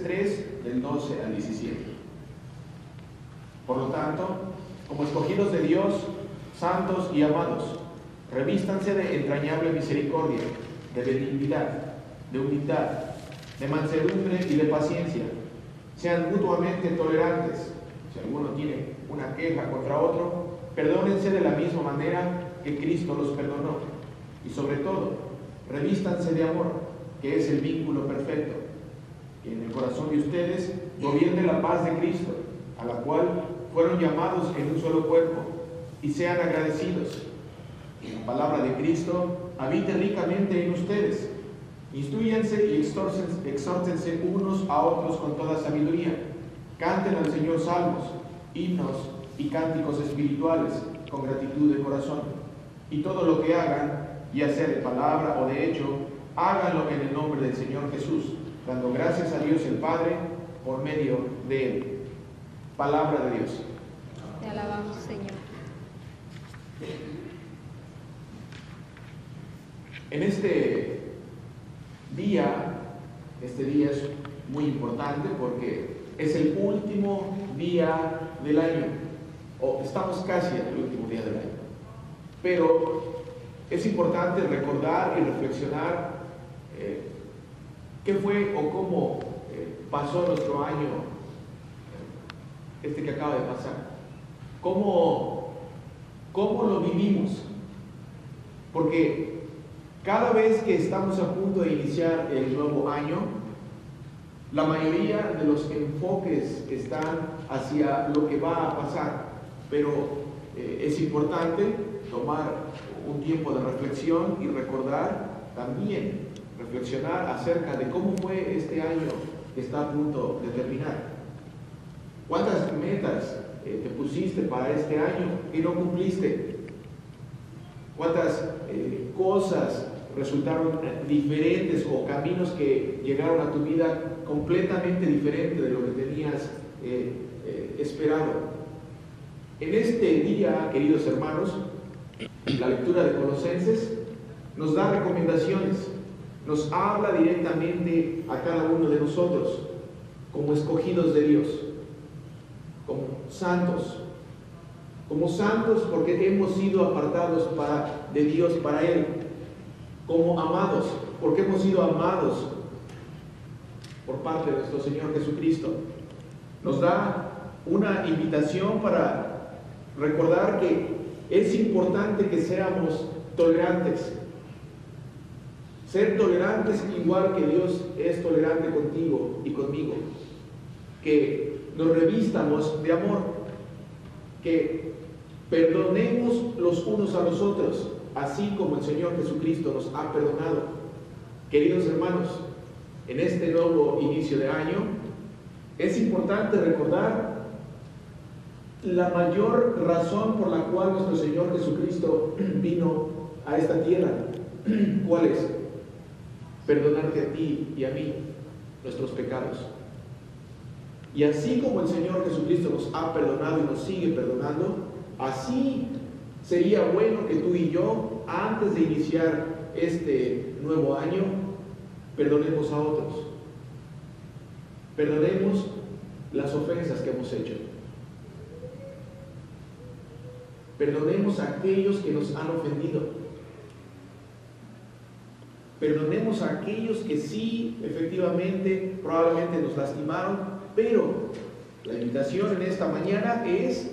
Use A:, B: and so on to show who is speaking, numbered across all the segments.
A: Colosenses 3, del 12 al 17. Por lo tanto, como escogidos de Dios, santos y amados, revístanse de entrañable misericordia, de benignidad, de humildad, de mansedumbre y de paciencia. Sean mutuamente tolerantes. Si alguno tiene una queja contra otro, perdónense de la misma manera que Cristo los perdonó. Y sobre todo, revístanse de amor, que es el vínculo perfecto. Y en el corazón de ustedes gobierne la paz de Cristo, a la cual fueron llamados en un solo cuerpo, y sean agradecidos. Y la palabra de Cristo habite ricamente en ustedes. Instruyanse y exhórtense unos a otros con toda sabiduría. Canten al Señor salmos, himnos y cánticos espirituales con gratitud de corazón. Y todo lo que hagan, ya sea de palabra o de hecho, háganlo en el nombre del Señor Jesús, dando gracias a Dios el Padre por medio de Él. Palabra de Dios.
B: Te alabamos, Señor.
A: En este día, este día es muy importante porque es el último día del año, o estamos casi en el último día del año. Pero es importante recordar y reflexionar eh, qué fue o cómo eh, pasó nuestro año, este que acaba de pasar. Cómo, cómo lo vivimos. Porque cada vez que estamos a punto de iniciar el nuevo año, la mayoría de los enfoques están hacia lo que va a pasar, pero eh, es importante tomar un tiempo de reflexión y recordar también, reflexionar acerca de cómo fue este año que está a punto de terminar. ¿Cuántas metas eh, te pusiste para este año y no cumpliste? ¿Cuántas eh, cosas resultaron diferentes o caminos que llegaron a tu vida completamente diferente de lo que tenías eh, esperado? En este día, queridos hermanos, la lectura de Colosenses nos da recomendaciones, nos habla directamente a cada uno de nosotros como escogidos de Dios, como santos, como santos porque hemos sido apartados para, de Dios para Él, como amados porque hemos sido amados por parte de nuestro Señor Jesucristo. Nos da una invitación para recordar que es importante que seamos tolerantes. Ser tolerantes igual que Dios es tolerante contigo y conmigo. Que nos revistamos de amor. Que perdonemos los unos a los otros, así como el Señor Jesucristo nos ha perdonado. Queridos hermanos, en este nuevo inicio de año, es importante recordar la mayor razón por la cual nuestro Señor Jesucristo vino a esta tierra. ¿Cuál es? Perdonarte a ti y a mí nuestros pecados. Y así como el Señor Jesucristo nos ha perdonado y nos sigue perdonando, así sería bueno que tú y yo, antes de iniciar este nuevo año, perdonemos a otros. Perdonemos las ofensas que hemos hecho. Perdonemos a aquellos que nos han ofendido. Perdonemos a aquellos que sí, efectivamente, probablemente nos lastimaron, pero la invitación en esta mañana es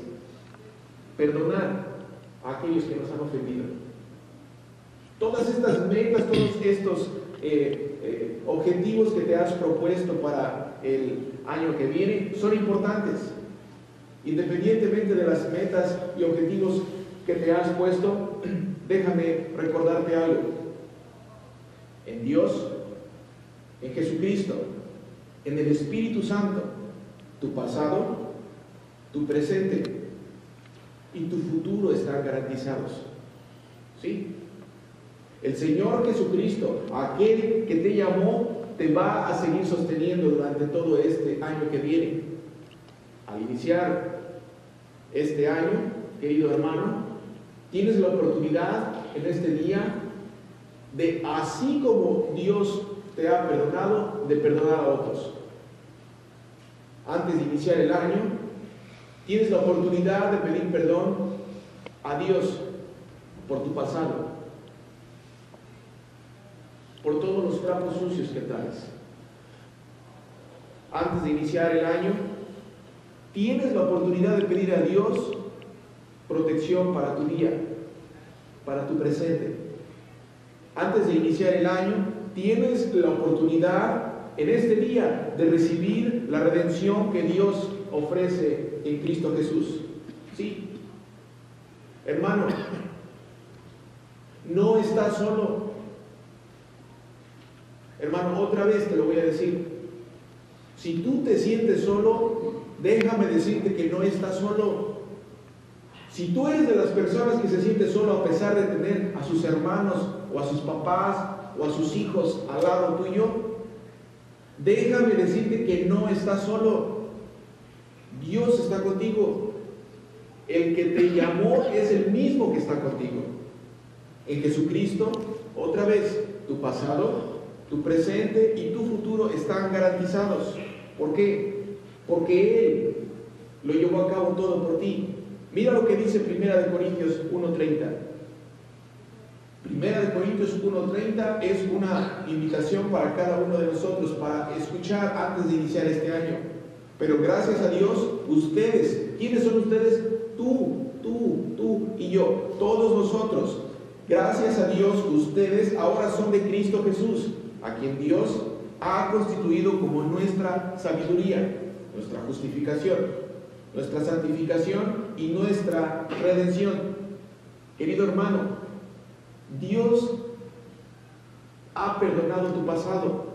A: perdonar a aquellos que nos han ofendido. Todas estas metas, todos estos eh, eh, objetivos que te has propuesto para el año que viene son importantes. Independientemente de las metas y objetivos que te has puesto, déjame recordarte algo. En Dios, en Jesucristo, en el Espíritu Santo, tu pasado, tu presente y tu futuro están garantizados. ¿Sí? El Señor Jesucristo, aquel que te llamó, te va a seguir sosteniendo durante todo este año que viene. Al iniciar este año, querido hermano, tienes la oportunidad en este día de, así como Dios te ha perdonado, de perdonar a otros. antes de iniciar el año, tienes la oportunidad de pedir perdón a Dios por tu pasado, por todos los trapos sucios que traes. Antes de iniciar el año, tienes la oportunidad de pedir a Dios protección para tu día, para tu presente. Antes de iniciar el año, tienes la oportunidad en este día de recibir la redención que Dios ofrece en Cristo Jesús. Sí, hermano, no estás solo. Hermano, otra vez te lo voy a decir. Si tú te sientes solo, déjame decirte que no estás solo. Si tú eres de las personas que se siente solo a pesar de tener a sus hermanos o a sus papás o a sus hijos al lado tuyo, Déjame decirte que no estás solo. Dios está contigo. El que te llamó es el mismo que está contigo. En Jesucristo, otra vez, tu pasado, tu presente y tu futuro están garantizados. ¿Por qué? Porque Él lo llevó a cabo todo por ti. Mira lo que dice Primera de Corintios 1.30. Primera de Corintios 1.30 es una invitación para cada uno de nosotros para escuchar antes de iniciar este año. Pero gracias a Dios, ustedes, ¿quiénes son ustedes? Tú, tú, tú y yo, todos nosotros. Gracias a Dios, ustedes ahora son de Cristo Jesús, a quien Dios ha constituido como nuestra sabiduría, nuestra justificación, nuestra santificación y nuestra redención. Querido hermano, Dios ha perdonado tu pasado,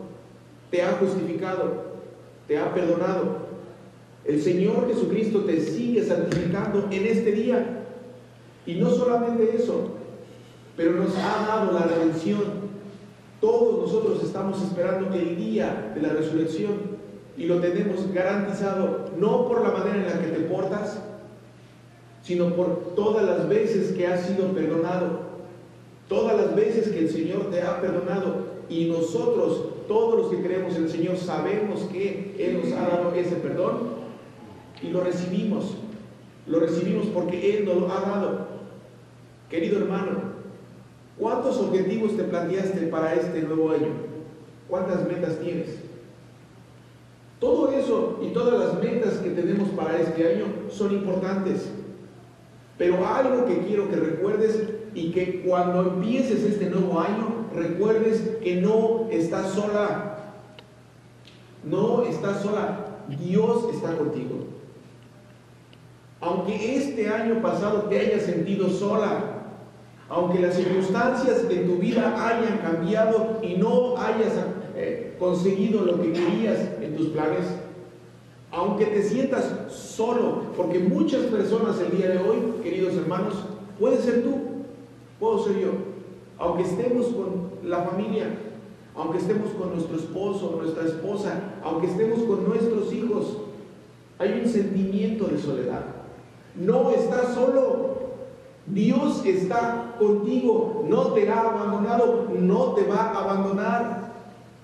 A: te ha justificado, te ha perdonado. El Señor Jesucristo te sigue santificando en este día. Y no solamente eso, pero nos ha dado la redención. Todos nosotros estamos esperando el día de la resurrección y lo tenemos garantizado no por la manera en la que te portas, sino por todas las veces que has sido perdonado Todas las veces que el Señor te ha perdonado y nosotros, todos los que creemos en el Señor, sabemos que Él nos ha dado ese perdón y lo recibimos. Lo recibimos porque Él nos lo ha dado. Querido hermano, ¿cuántos objetivos te planteaste para este nuevo año? ¿Cuántas metas tienes? Todo eso y todas las metas que tenemos para este año son importantes. Pero algo que quiero que recuerdes y que cuando empieces este nuevo año recuerdes que no estás sola. No estás sola. Dios está contigo. Aunque este año pasado te hayas sentido sola, aunque las circunstancias de tu vida hayan cambiado y no hayas eh, conseguido lo que querías en tus planes, aunque te sientas solo, porque muchas personas el día de hoy, queridos hermanos, puede ser tú, puedo ser yo, aunque estemos con la familia, aunque estemos con nuestro esposo, nuestra esposa, aunque estemos con nuestros hijos, hay un sentimiento de soledad. No estás solo. Dios está contigo, no te ha abandonado, no te va a abandonar.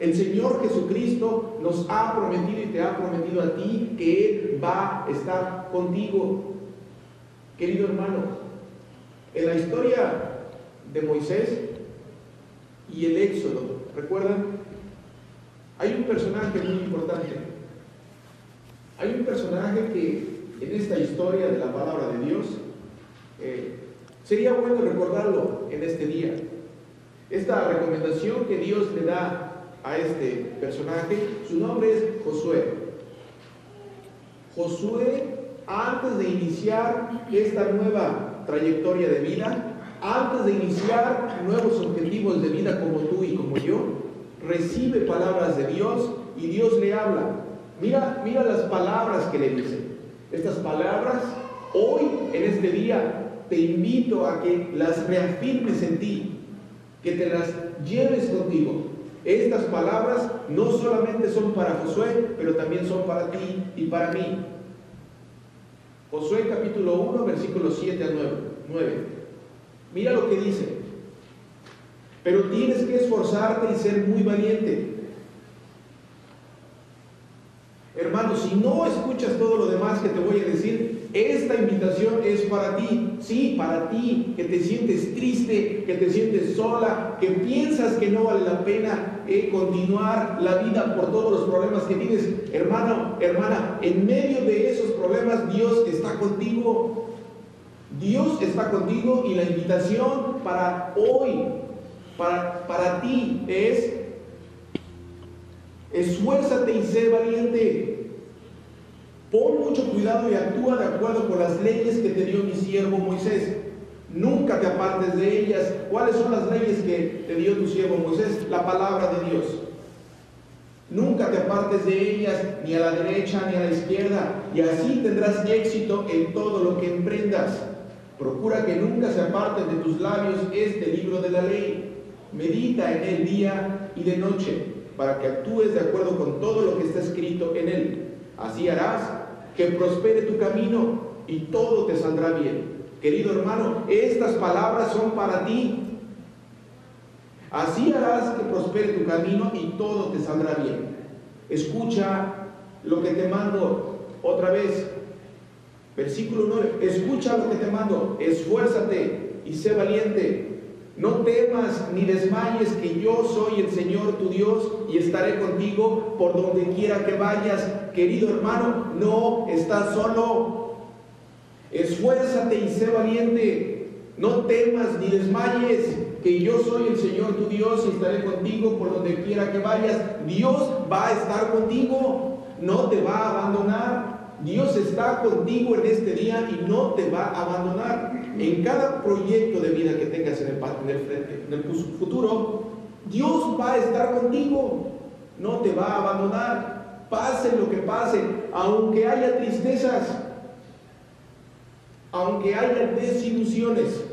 A: El Señor Jesucristo nos ha prometido y te ha prometido a ti que Él va a estar contigo. Querido hermano, en la historia de Moisés y el Éxodo. ¿Recuerdan? Hay un personaje muy importante. Hay un personaje que en esta historia de la palabra de Dios eh, sería bueno recordarlo en este día. Esta recomendación que Dios le da a este personaje, su nombre es Josué. Josué, antes de iniciar esta nueva trayectoria de vida, antes de iniciar nuevos objetivos de vida como tú y como yo, recibe palabras de Dios y Dios le habla. Mira, mira las palabras que le dice. Estas palabras, hoy, en este día, te invito a que las reafirmes en ti, que te las lleves contigo. Estas palabras no solamente son para Josué, pero también son para ti y para mí. Josué capítulo 1, versículos 7 a 9. Mira lo que dice. Pero tienes que esforzarte y ser muy valiente. Hermano, si no escuchas todo lo demás que te voy a decir, esta invitación es para ti. Sí, para ti, que te sientes triste, que te sientes sola, que piensas que no vale la pena eh, continuar la vida por todos los problemas que tienes. Hermano, hermana, en medio de esos problemas Dios está contigo. Dios está contigo y la invitación para hoy, para, para ti es Esfuérzate y sé valiente. Pon mucho cuidado y actúa de acuerdo con las leyes que te dio mi siervo Moisés. Nunca te apartes de ellas. ¿Cuáles son las leyes que te dio tu siervo Moisés? La palabra de Dios. Nunca te apartes de ellas, ni a la derecha ni a la izquierda, y así tendrás éxito en todo lo que emprendas. Procura que nunca se aparten de tus labios este libro de la ley. Medita en el día y de noche para que actúes de acuerdo con todo lo que está escrito en él. Así harás que prospere tu camino y todo te saldrá bien. Querido hermano, estas palabras son para ti. Así harás que prospere tu camino y todo te saldrá bien. Escucha lo que te mando otra vez. Versículo 9. Escucha lo que te mando. Esfuérzate y sé valiente no temas ni desmayes que yo soy el Señor tu Dios y estaré contigo por donde quiera que vayas. Querido hermano, no estás solo. Esfuérzate y sé valiente. No temas ni desmayes que yo soy el Señor tu Dios y estaré contigo por donde quiera que vayas. Dios va a estar contigo. No te va a abandonar. Dios está contigo en este día y no te va a abandonar. En cada proyecto de vida que tengas en el, en el futuro, Dios va a estar contigo. No te va a abandonar. Pase lo que pase, aunque haya tristezas, aunque haya desilusiones.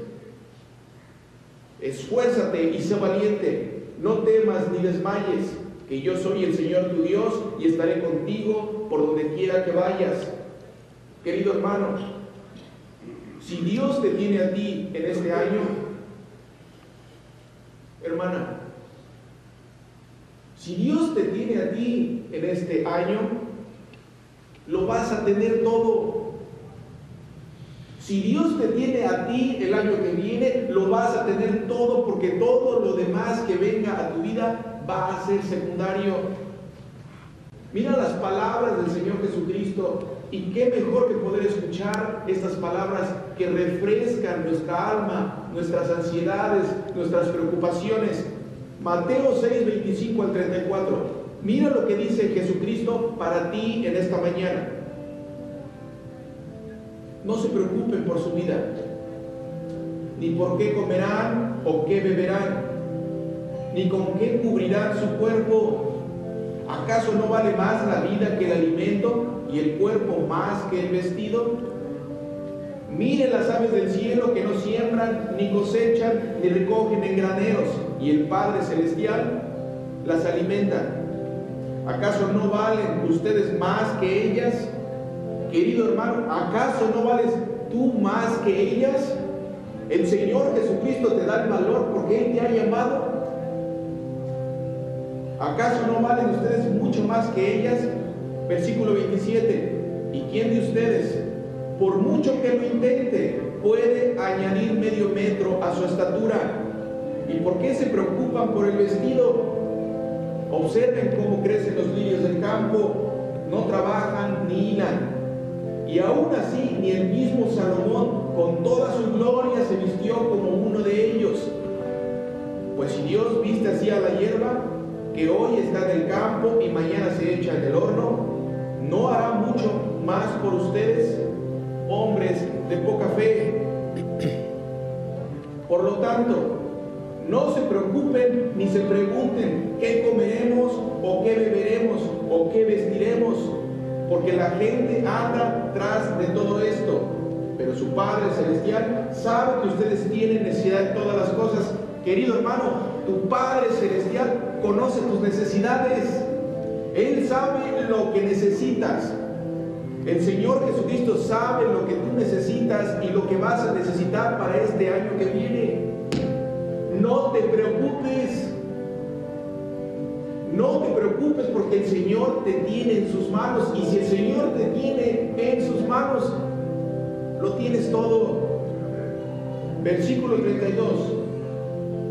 A: Esfuérzate y sé valiente. No temas ni desmayes que yo soy el Señor tu Dios y estaré contigo por donde quiera que vayas. Querido hermano, si Dios te tiene a ti en este año, hermana, si Dios te tiene a ti en este año, lo vas a tener todo. Si Dios te tiene a ti el año que viene, lo vas a tener todo porque todo lo demás que venga a tu vida va a ser secundario. Mira las palabras del Señor Jesucristo y qué mejor que poder escuchar estas palabras que refrescan nuestra alma, nuestras ansiedades, nuestras preocupaciones. Mateo 6, 25 al 34. Mira lo que dice Jesucristo para ti en esta mañana. No se preocupen por su vida, ni por qué comerán o qué beberán ni con qué cubrirán su cuerpo. ¿Acaso no vale más la vida que el alimento y el cuerpo más que el vestido? Miren las aves del cielo que no siembran, ni cosechan, ni recogen en graneros, y el Padre Celestial las alimenta. ¿Acaso no valen ustedes más que ellas? Querido hermano, ¿acaso no vales tú más que ellas? El Señor Jesucristo te da el valor porque Él te ha llamado ¿Acaso no valen ustedes mucho más que ellas? Versículo 27. ¿Y quién de ustedes, por mucho que lo intente, puede añadir medio metro a su estatura? ¿Y por qué se preocupan por el vestido? Observen cómo crecen los lirios del campo, no trabajan ni hilan. Y aún así, ni el mismo Salomón, con toda su gloria, se vistió como uno de ellos. Pues si Dios viste así a la hierba, que hoy está en el campo y mañana se echa en el horno, ¿no hará mucho más por ustedes, hombres de poca fe? Por lo tanto, no se preocupen ni se pregunten qué comeremos o qué beberemos o qué vestiremos, porque la gente anda tras de todo esto. Pero su Padre Celestial sabe que ustedes tienen necesidad de todas las cosas. Querido hermano, tu Padre Celestial conoce tus necesidades. Él sabe lo que necesitas. El Señor Jesucristo sabe lo que tú necesitas y lo que vas a necesitar para este año que viene. No te preocupes. No te preocupes porque el Señor te tiene en sus manos. Y si el Señor te tiene en sus manos, lo tienes todo. Versículo 32.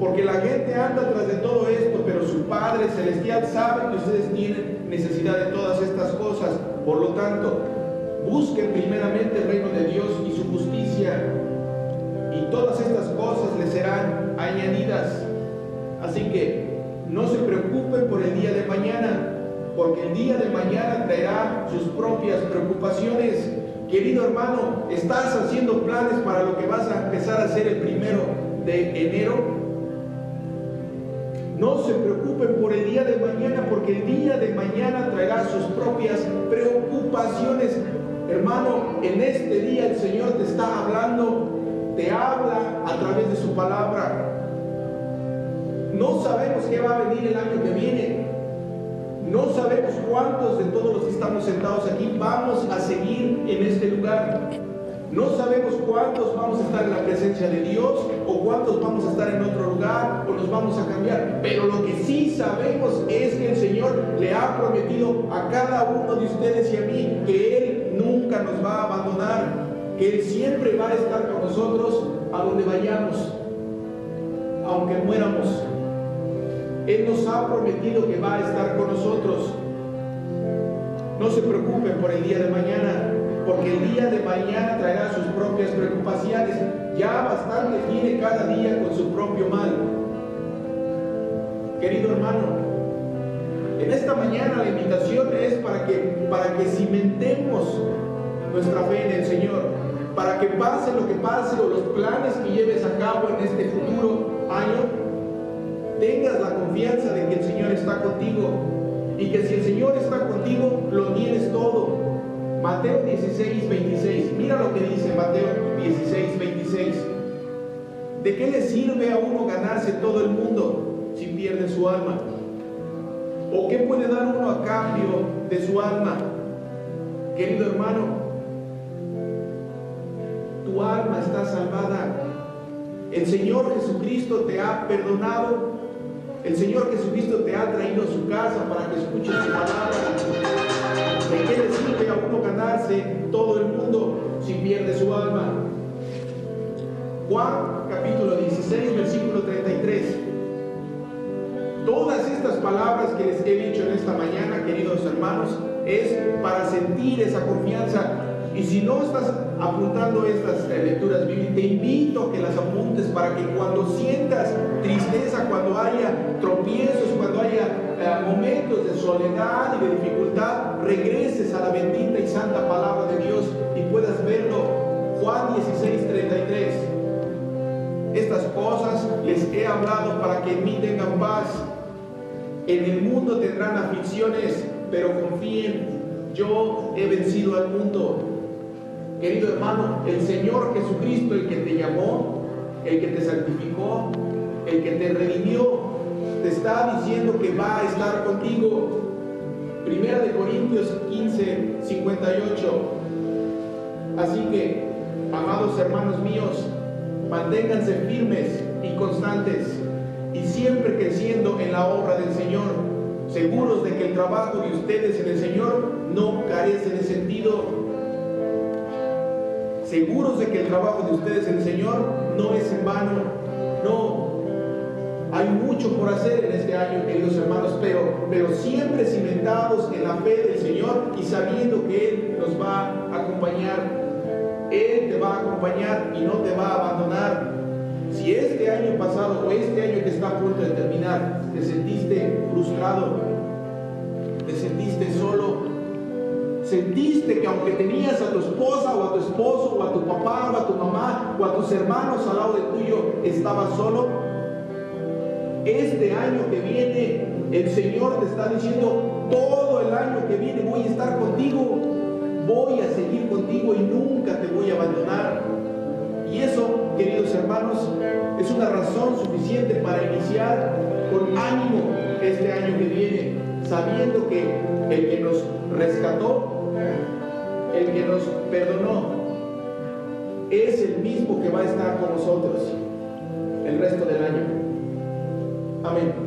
A: Porque la gente anda tras de todo esto, pero su Padre Celestial sabe que ustedes tienen necesidad de todas estas cosas. Por lo tanto, busquen primeramente el reino de Dios y su justicia, y todas estas cosas les serán añadidas. Así que no se preocupen por el día de mañana, porque el día de mañana traerá sus propias preocupaciones. Querido hermano, ¿estás haciendo planes para lo que vas a empezar a hacer el primero de enero? No se preocupen por el día de mañana, porque el día de mañana traerá sus propias preocupaciones. Hermano, en este día el Señor te está hablando, te habla a través de su palabra. No sabemos qué va a venir el año que viene. No sabemos cuántos de todos los que estamos sentados aquí vamos a seguir en este lugar. No sabemos cuántos vamos a estar en la presencia de Dios o cuántos vamos a estar en otro lugar o nos vamos a cambiar. Pero lo que sí sabemos es que el Señor le ha prometido a cada uno de ustedes y a mí que Él nunca nos va a abandonar, que Él siempre va a estar con nosotros a donde vayamos, aunque muéramos. Él nos ha prometido que va a estar con nosotros. No se preocupen por el día de mañana porque el día de mañana traerá sus propias preocupaciones. Ya bastante tiene cada día con su propio mal. Querido hermano, en esta mañana la invitación es para que, para que cimentemos nuestra fe en el Señor, para que pase lo que pase o los planes que lleves a cabo en este futuro año, tengas la confianza de que el Señor está contigo y que si el Señor está contigo, lo tienes todo. Mateo 16, 26. Mira lo que dice Mateo 16, 26. ¿De qué le sirve a uno ganarse todo el mundo si pierde su alma? ¿O qué puede dar uno a cambio de su alma? Querido hermano, tu alma está salvada. El Señor Jesucristo te ha perdonado. El Señor Jesucristo te ha traído a su casa para que escuches su palabra. Pierde su alma? Juan capítulo 16, versículo 33. Todas estas palabras que les he dicho en esta mañana, queridos hermanos, es para sentir esa confianza. Y si no estás apuntando estas lecturas bíblicas, te invito a que las apuntes para que cuando sientas tristeza, cuando haya tropiezos, cuando haya eh, momentos de soledad y de dificultad, regreses a la bendita y santa palabra de Dios y puedas verlo. Juan 16, 33. Estas cosas les he hablado para que en mí tengan paz. En el mundo tendrán aflicciones, pero confíen, yo he vencido al mundo. Querido hermano, el Señor Jesucristo, el que te llamó, el que te santificó, el que te redimió, te está diciendo que va a estar contigo. Primera de Corintios 15, 58. Así que, amados hermanos míos, manténganse firmes y constantes y siempre creciendo en la obra del Señor, seguros de que el trabajo de ustedes en el Señor no carece de sentido seguros de que el trabajo de ustedes en el Señor no es en vano. No. Hay mucho por hacer en este año, queridos hermanos, pero, pero siempre cimentados en la fe del Señor y sabiendo que Él nos va a acompañar. Él te va a acompañar y no te va a abandonar. Si este año pasado o este año que está a punto de terminar te sentiste frustrado, te sentiste solo, Sentiste que aunque tenías a tu esposa o a tu esposo o a tu papá o a tu mamá o a tus hermanos al lado de tuyo, estabas solo. Este año que viene, el Señor te está diciendo, todo el año que viene voy a estar contigo, voy a seguir contigo y nunca te voy a abandonar. Y eso, queridos hermanos, es una razón suficiente para iniciar con ánimo este año que viene, sabiendo que el que nos rescató el que nos perdonó, es el mismo que va a estar con nosotros el resto del año. Amén.